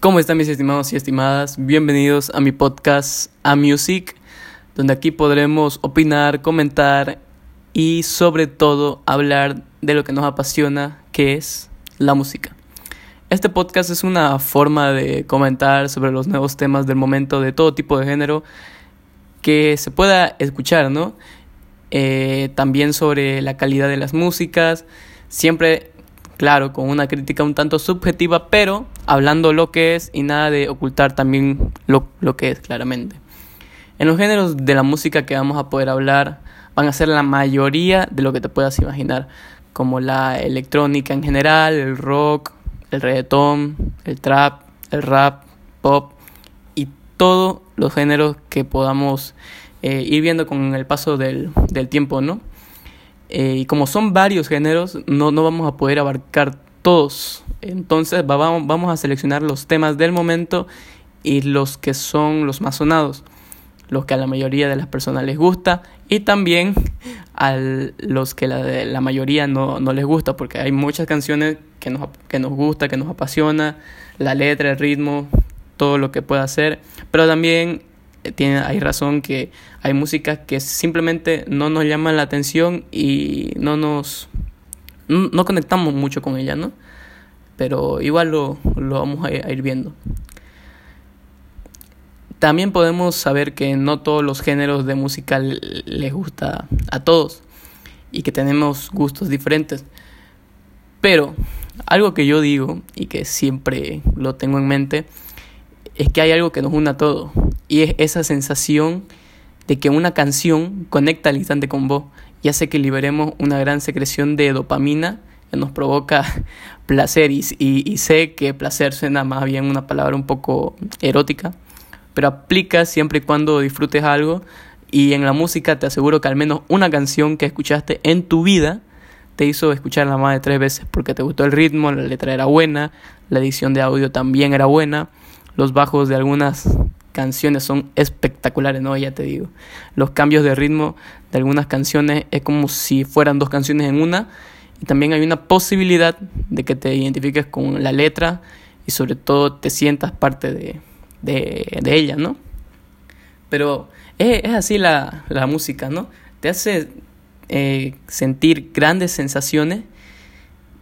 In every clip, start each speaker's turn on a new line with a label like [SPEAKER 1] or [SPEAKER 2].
[SPEAKER 1] ¿Cómo están mis estimados y estimadas? Bienvenidos a mi podcast A Music, donde aquí podremos opinar, comentar y sobre todo hablar de lo que nos apasiona, que es la música. Este podcast es una forma de comentar sobre los nuevos temas del momento de todo tipo de género que se pueda escuchar, ¿no? Eh, también sobre la calidad de las músicas, siempre claro, con una crítica un tanto subjetiva, pero hablando lo que es y nada de ocultar también lo, lo que es claramente. En los géneros de la música que vamos a poder hablar van a ser la mayoría de lo que te puedas imaginar, como la electrónica en general, el rock, el reggaetón, el trap, el rap, pop y todos los géneros que podamos eh, ir viendo con el paso del, del tiempo, ¿no? Eh, y como son varios géneros, no, no vamos a poder abarcar todos. Entonces vamos, vamos a seleccionar los temas del momento y los que son los más sonados, los que a la mayoría de las personas les gusta y también a los que la, la mayoría no, no les gusta, porque hay muchas canciones que nos, que nos gusta, que nos apasiona, la letra, el ritmo, todo lo que pueda hacer, pero también tiene, hay razón que hay música que simplemente no nos llaman la atención y no nos no, conectamos mucho con ella, ¿no? Pero igual lo, lo vamos a ir viendo. También podemos saber que no todos los géneros de música les gusta a todos y que tenemos gustos diferentes. Pero algo que yo digo y que siempre lo tengo en mente es que hay algo que nos une a todos y es esa sensación de que una canción conecta al instante con vos. Y hace que liberemos una gran secreción de dopamina que nos provoca placer. Y, sé que placer suena más bien una palabra un poco erótica, pero aplica siempre y cuando disfrutes algo. Y en la música te aseguro que al menos una canción que escuchaste en tu vida te hizo escucharla más de tres veces porque te gustó el ritmo, la letra era buena, la edición de audio también era buena, los bajos de algunas canciones son espectaculares, ¿no? Ya te digo. Los cambios de ritmo de algunas canciones es como si fueran dos canciones en una. Y también hay una posibilidad de que te identifiques con la letra y sobre todo te sientas parte de, de, ella, ¿no? Pero es, es así la, la, música, ¿no? Te hace eh, sentir grandes sensaciones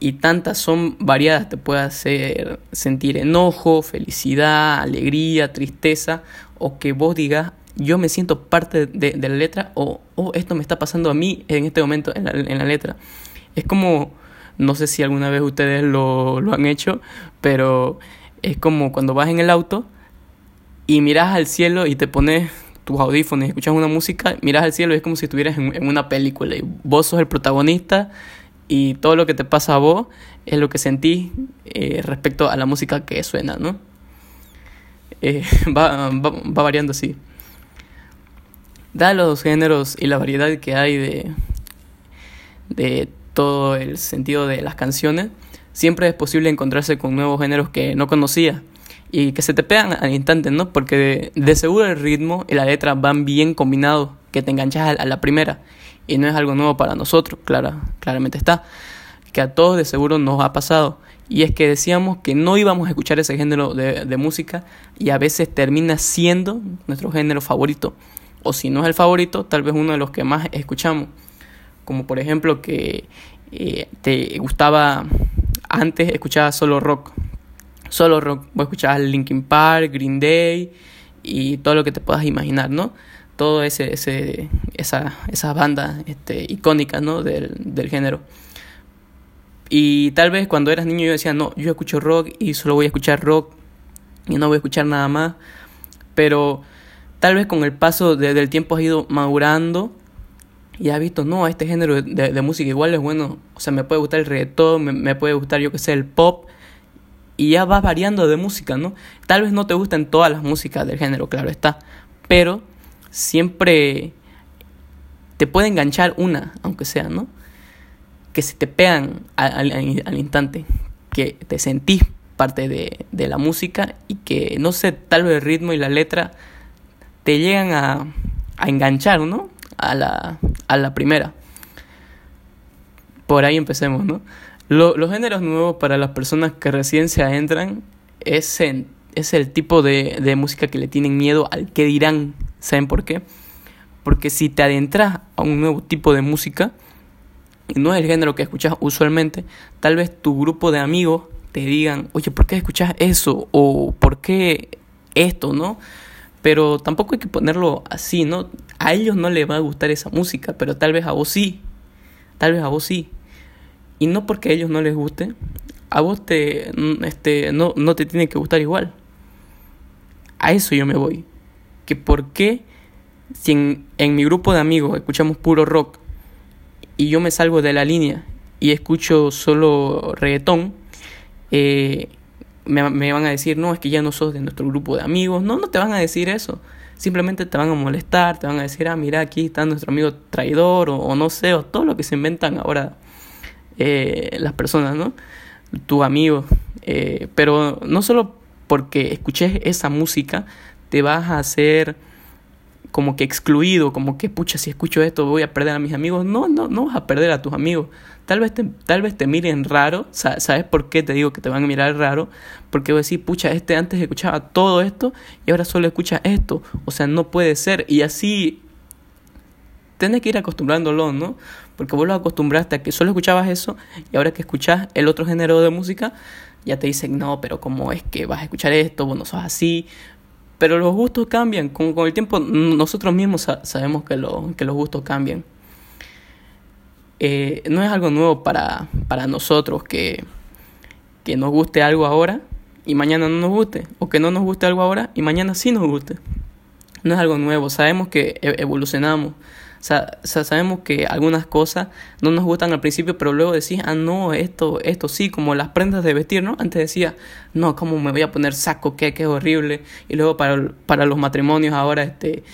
[SPEAKER 1] y tantas son variadas, te puede hacer sentir enojo, felicidad, alegría, tristeza, o que vos digas, yo me siento parte de, la letra, o oh, esto me está pasando a mí en este momento en la, en la letra. Es como, no sé si alguna vez ustedes lo, lo han hecho, pero es como cuando vas en el auto y miras al cielo y te pones tus audífonos y escuchas una música, miras al cielo y es como si estuvieras en, en una película y vos sos el protagonista y todo lo que te pasa a vos es lo que sentís eh, respecto a la música que suena, ¿no? Eh, va, va, va, variando así. Da los géneros y la variedad que hay de, de todo el sentido de las canciones, siempre es posible encontrarse con nuevos géneros que no conocía y que se te pegan al instante, ¿no? Porque de, de seguro el ritmo y la letra van bien combinados, que te enganchas a, a la primera y no es algo nuevo para nosotros, clara, claramente está, que a todos de seguro nos ha pasado. Y es que decíamos que no íbamos a escuchar ese género de, música y a veces termina siendo nuestro género favorito. O si no es el favorito, tal vez uno de los que más escuchamos. Como por ejemplo que eh, te gustaba antes escuchabas solo rock. Solo rock. Vos escuchabas Linkin Park, Green Day y todo lo que te puedas imaginar, ¿no? Todo ese, ese esa, esa banda este, icónica ¿no? del, del género. Y tal vez cuando eras niño yo decía, no, yo escucho rock y solo voy a escuchar rock y no voy a escuchar nada más. Pero tal vez con el paso del tiempo has ido madurando y has visto, no, este género de, música igual es bueno. O sea, me puede gustar el reggaetón, me, me puede gustar, yo que sé, el pop. Y ya vas variando de música, ¿no? Tal vez no te gusten todas las músicas del género, claro está. Pero siempre te puede enganchar una, aunque sea, ¿no? Que se te pegan al, al, al instante, que te sentís parte de, de, la música y que, no sé, tal vez el ritmo y la letra te llegan a, a enganchar, ¿no? A la, a la primera. Por ahí empecemos, ¿no? Lo, los géneros nuevos para las personas que recién se adentran es es el tipo de, de música que le tienen miedo al que dirán. ¿Saben por qué? Porque si te adentras a un nuevo tipo de música, no es el género que escuchas usualmente, tal vez tu grupo de amigos te digan, oye, ¿por qué escuchas eso? O ¿por qué esto? ¿No? Pero tampoco hay que ponerlo así, ¿no? A ellos no les va a gustar esa música, pero tal vez a vos sí. Tal vez a vos sí. Y no porque a ellos no les guste, a vos te, este, no, no te tiene que gustar igual. A eso yo me voy. Que por qué si en, mi grupo de amigos escuchamos puro rock y yo me salgo de la línea y escucho solo reggaetón, eh, me, me, van a decir, no, es que ya no sos de nuestro grupo de amigos. No, no te van a decir eso. Simplemente te van a molestar, te van a decir, ah, mira, aquí está nuestro amigo traidor, o, no sé, o todo lo que se inventan ahora eh, las personas, ¿no? Tu amigo. Eh, pero no solo porque escuches esa música, te vas a hacer como que excluido, como que pucha, si escucho esto voy a perder a mis amigos. No, no, no vas a perder a tus amigos. Tal vez te, tal vez te miren raro. ¿Sabes por qué te digo que te van a mirar raro? Porque voy a decir, pucha, este antes escuchaba todo esto y ahora solo escucha esto. O sea, no puede ser. Y así tenés que ir acostumbrándolo, ¿no? Porque vos lo acostumbraste a que solo escuchabas eso y ahora que escuchas el otro género de música, ya te dicen, no, pero ¿cómo es que vas a escuchar esto? Vos no sos así. Pero los gustos cambian. Con, con el tiempo nosotros mismos sabemos que, lo, que los gustos cambian. Eh, no es algo nuevo para, para nosotros que, que nos guste algo ahora y mañana no nos guste. O que no nos guste algo ahora y mañana sí nos guste. No es algo nuevo. Sabemos que e, evolucionamos. Sabemos que algunas cosas no nos gustan al principio, pero luego decís, ah, no, esto, esto sí, como las prendas de vestir, ¿no? Antes decía, no, ¿cómo me voy a poner saco? ¿Qué, qué horrible? Y luego para, para los matrimonios ahora, este,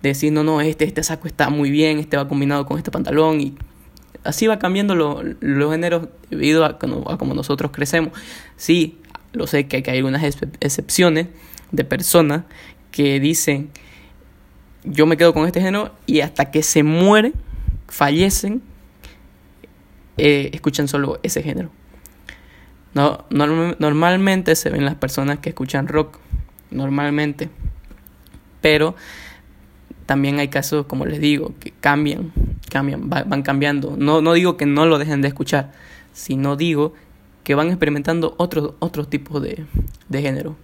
[SPEAKER 1] decir, no, no, este, este saco está muy bien, este va combinado con este pantalón y así va cambiando los géneros debido a, a como nosotros crecemos. Sí, lo sé que hay algunas excepciones de personas que dicen yo me quedo con este género y hasta que se mueren, fallecen, eh, escuchan solo ese género. No, normalmente se ven las personas que escuchan rock, normalmente, pero también hay casos, como les digo, que cambian, cambian, van cambiando. No, no digo que no lo dejen de escuchar, sino digo que van experimentando otros otros tipos de, de género.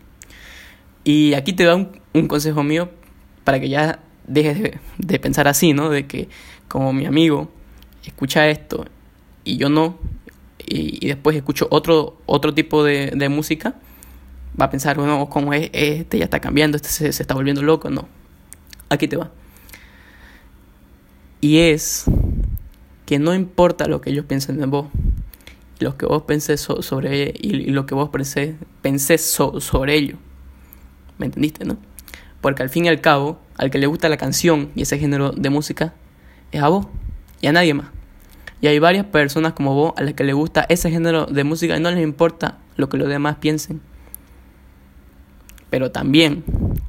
[SPEAKER 1] Y aquí te da un, un consejo mío para que ya dejes de, pensar así, ¿no? De que como mi amigo escucha esto y yo no, y, después escucho otro, otro tipo de, música, va a pensar, bueno, como es, este ya está cambiando, este se, está volviendo loco, no. Aquí te va. Y es que no importa lo que ellos piensen de vos, lo que vos pensés sobre y, lo que vos pensé, pensé sobre ello. ¿Me entendiste, no? Porque al fin y al cabo, al que le gusta la canción y ese género de música, es a vos y a nadie más. Y hay varias personas como vos a las que le gusta ese género de música y no les importa lo que los demás piensen. Pero también,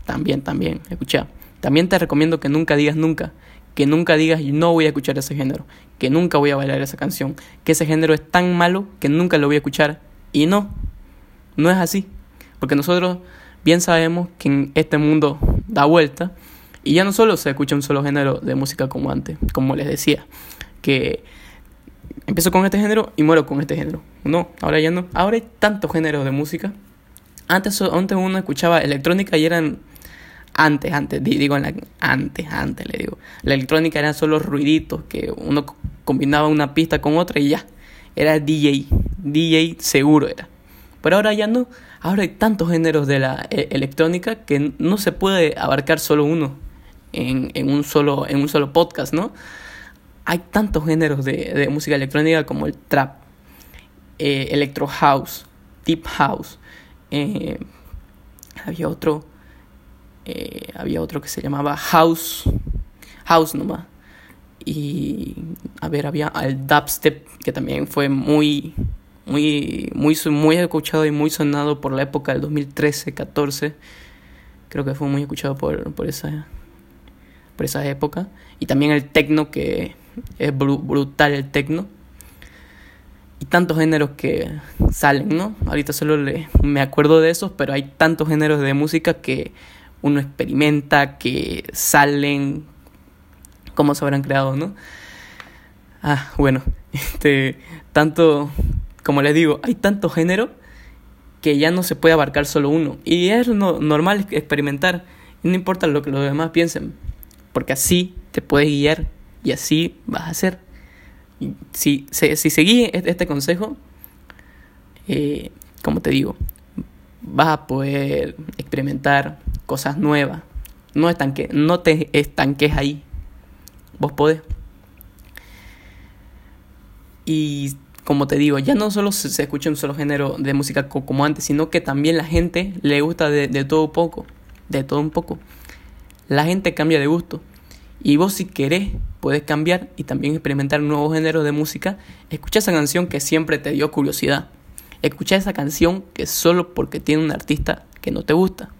[SPEAKER 1] también, también, escucha, también te recomiendo que nunca digas nunca, que nunca digas no voy a escuchar ese género, que nunca voy a bailar esa canción, que ese género es tan malo que nunca lo voy a escuchar. Y no, no es así. Porque nosotros bien sabemos que en este mundo da vuelta y ya no solo se escucha un solo género de música como antes, como les decía, que empiezo con este género y muero con este género. No, ahora ya no. Ahora hay tantos géneros de música. Antes, antes uno escuchaba electrónica y eran antes, antes, digo antes, antes le digo. La electrónica eran solo ruiditos que uno combinaba una pista con otra y ya. Era DJ, DJ seguro era. Pero ahora ya no. Ahora hay tantos géneros de la e, electrónica que no se puede abarcar solo uno en, en, un, solo, en un solo podcast, ¿no? Hay tantos géneros de, de música electrónica como el trap, eh, electro house, deep house. Eh, había otro, eh, había otro que se llamaba house, house nomás. Y a ver, había el dubstep que también fue muy muy, muy, muy escuchado y muy sonado por la época del 2013-14. Creo que fue muy escuchado por, por, esa, por esa época. Y también el techno, que es brutal el techno. y tantos géneros que salen, ¿no? Ahorita solo le, me acuerdo de esos, pero hay tantos géneros de música que uno experimenta, que salen, cómo se habrán creado, ¿no? Ah, bueno, este, tanto, como les digo, hay tanto género que ya no se puede abarcar solo uno. Y es normal experimentar, no importa lo que los demás piensen, porque así te puedes guiar y así vas a hacer. Si, si, seguís este, este consejo, eh, como te digo, vas a poder experimentar cosas nuevas. No, estanque, no te estanques ahí. Vos podés. Y como te digo, ya no solo se, escucha un solo género de música como antes, sino que también la gente le gusta de, todo poco. De todo un poco. La gente cambia de gusto. Y vos si querés, puedes cambiar y también experimentar nuevos géneros de música. Escucha esa canción que siempre te dio curiosidad. Escucha esa canción que solo porque tiene un artista que no te gusta.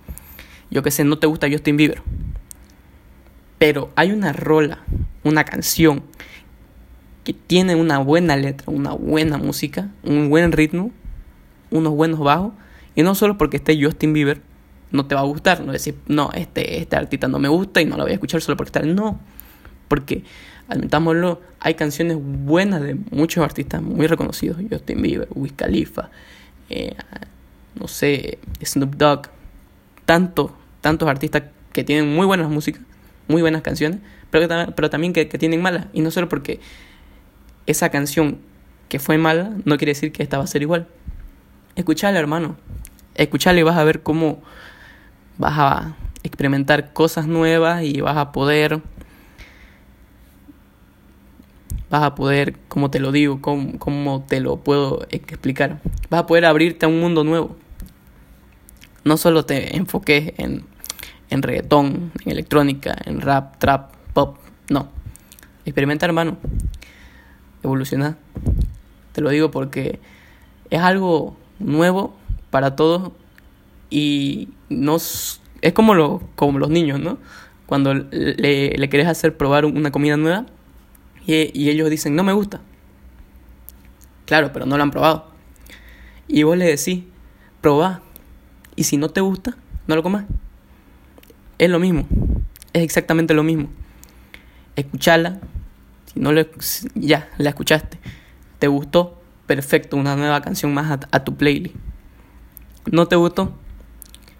[SPEAKER 1] Yo que sé, no te gusta Justin Bieber. Pero hay una rola, una canción que tiene una buena letra, una buena música, un buen ritmo, unos buenos bajos. Y no solo porque esté Justin Bieber, no te va a gustar. No decir, no, este, este artista no me gusta y no lo voy a escuchar solo porque está. No, porque, admitámoslo, hay canciones buenas de muchos artistas muy reconocidos. Justin Bieber, Wiz Khalifa, eh, no sé, Snoop Dogg. Tantos, tantos artistas que tienen muy buenas músicas, muy buenas canciones, pero, pero también que, que tienen malas. Y no solo porque esa canción que fue mala, no quiere decir que esta va a ser igual. Escuchale, hermano. Escuchale y vas a ver cómo vas a experimentar cosas nuevas y vas a poder vas a poder, como te lo digo, como, te lo puedo explicar, vas a poder abrirte a un mundo nuevo. No solo te enfoques en, en reggaetón, en electrónica, en rap, trap, pop, no. Experimenta, hermano. Evolucionar. Te lo digo porque es algo nuevo para todos y nos, es como, lo, como los niños, ¿no? Cuando le, le querés hacer probar una comida nueva y, y ellos dicen, no me gusta. Claro, pero no lo han probado. Y vos le decís, probá. Y si no te gusta, no lo comas. Es lo mismo. Es exactamente lo mismo. Escuchala. Si no le, ya, la escuchaste. ¿Te gustó? Perfecto, una nueva canción más a, a tu playlist. ¿No te gustó?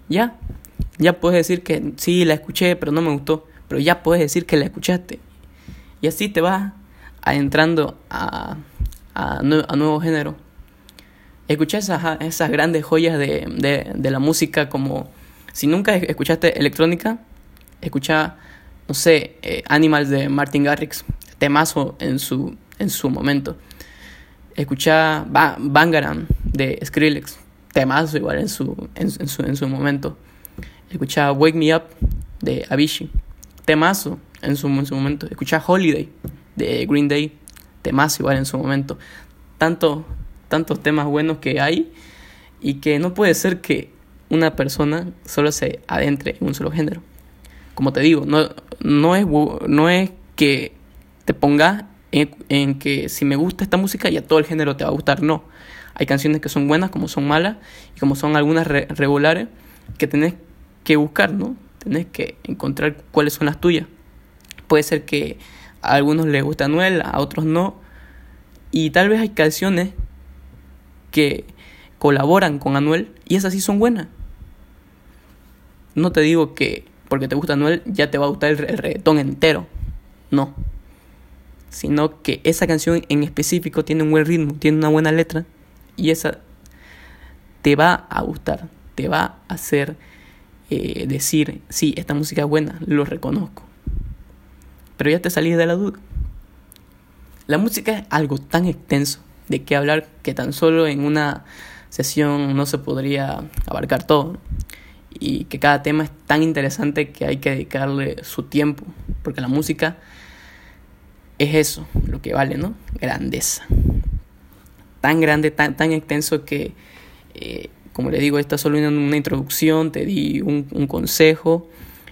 [SPEAKER 1] Ya, ya puedes decir que sí, la escuché, pero no me gustó, pero ya puedes decir que la escuchaste. Y así te vas adentrando a, a, a nuevo género. Escucha esas, esas grandes joyas de, de, de, la música como si nunca escuchaste electrónica, escucha, no sé, eh, Animals de Martin Garrix, temazo en su, en su momento. Escucha Bangaram de Skrillex, temazo igual en su, en, su, en su momento. Escuchaba Wake Me Up de Avicii, temazo en su, en su momento. Escuchaba Holiday de Green Day, temazo igual en su momento. Tanto, tantos temas buenos que hay y que no puede ser que una persona solo se adentre en un solo género. Como te digo, no, no, es, no es que te pongas en, en que si me gusta esta música ya todo el género te va a gustar, no hay canciones que son buenas, como son malas, y como son algunas regulares, que tenés que buscar, ¿no? Tenés que encontrar cuáles son las tuyas. Puede ser que a algunos les gusta Anuel, a otros no. Y tal vez hay canciones que colaboran con Anuel y esas sí son buenas. No te digo que porque te gusta Anuel ya te va a gustar el, el reggaetón entero. No. Sino que esa canción en específico tiene un buen ritmo, tiene una buena letra y esa te va a gustar, te va a hacer eh, decir, sí, esta música es buena, lo reconozco. Pero ya te salí de la duda. La música es algo tan extenso de que hablar que tan solo en una sesión no se podría abarcar todo. Y que cada tema es tan interesante que hay que dedicarle su tiempo. Porque la música es eso, lo que vale, ¿no? Grandeza tan grande, tan, tan extenso que, eh, como le digo, esta solo una, introducción, te di un, consejo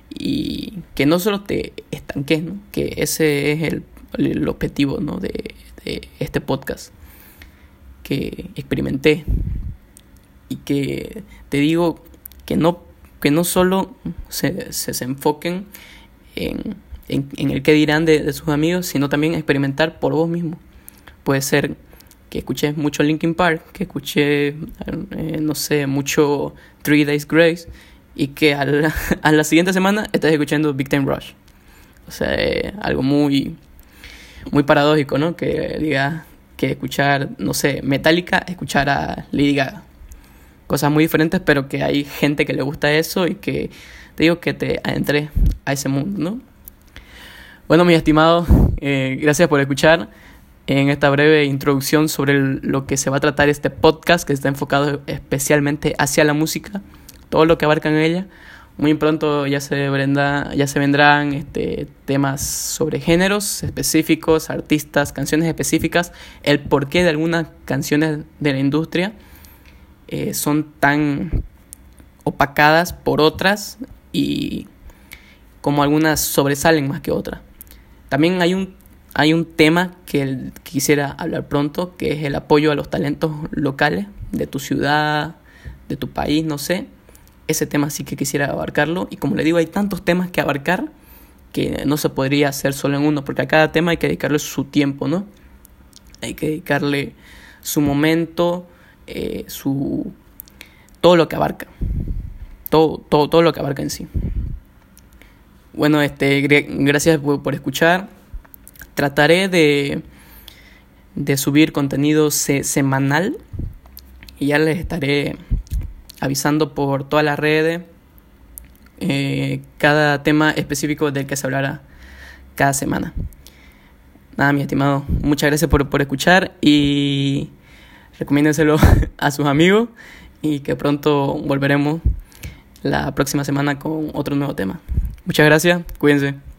[SPEAKER 1] y que no solo te estanques, ¿no? que ese es el, el objetivo ¿no? de, de, este podcast. que experimenté y que te digo que no, que no solo se, se, enfoquen en, en, el que dirán de, de, sus amigos, sino también experimentar por vos mismo. Puede ser que escuché mucho Linkin Park, que escuché, eh, no sé, mucho Three Days Grace y que a la, a la siguiente semana estás escuchando Big Time Rush. O sea, algo muy, muy paradójico, ¿no? Que diga que escuchar, no sé, Metallica, escuchar a Lady Gaga. Cosas muy diferentes, pero que hay gente que le gusta eso y que te digo que te adentré a ese mundo, ¿no? Bueno, mis estimados, eh, gracias por escuchar en esta breve introducción sobre lo que se va a tratar este podcast que está enfocado especialmente hacia la música, todo lo que abarca en ella. Muy pronto ya se, vendrá, ya se vendrán este, temas sobre géneros específicos, artistas, canciones específicas, el porqué de algunas canciones de la industria eh, son tan opacadas por otras y como algunas sobresalen más que otras. También hay un, hay un tema que quisiera hablar pronto, que es el apoyo a los talentos locales de tu ciudad, de tu país, no sé ese tema sí que quisiera abarcarlo. Y como le digo, hay tantos temas que abarcar que no se podría hacer solo en uno, porque a cada tema hay que dedicarle su tiempo, ¿no? Hay que dedicarle su momento, eh, su todo lo que abarca. Todo, todo, todo lo que abarca en sí. Bueno, este, gracias por, por escuchar. Trataré de, de subir contenido semanal y ya les estaré avisando por todas las redes eh, cada tema específico del que se hablará cada semana. Nada, mi estimado, muchas gracias por, por escuchar y recomiéndenselo a sus amigos y que pronto volveremos la próxima semana con otro nuevo tema. Muchas gracias, cuídense.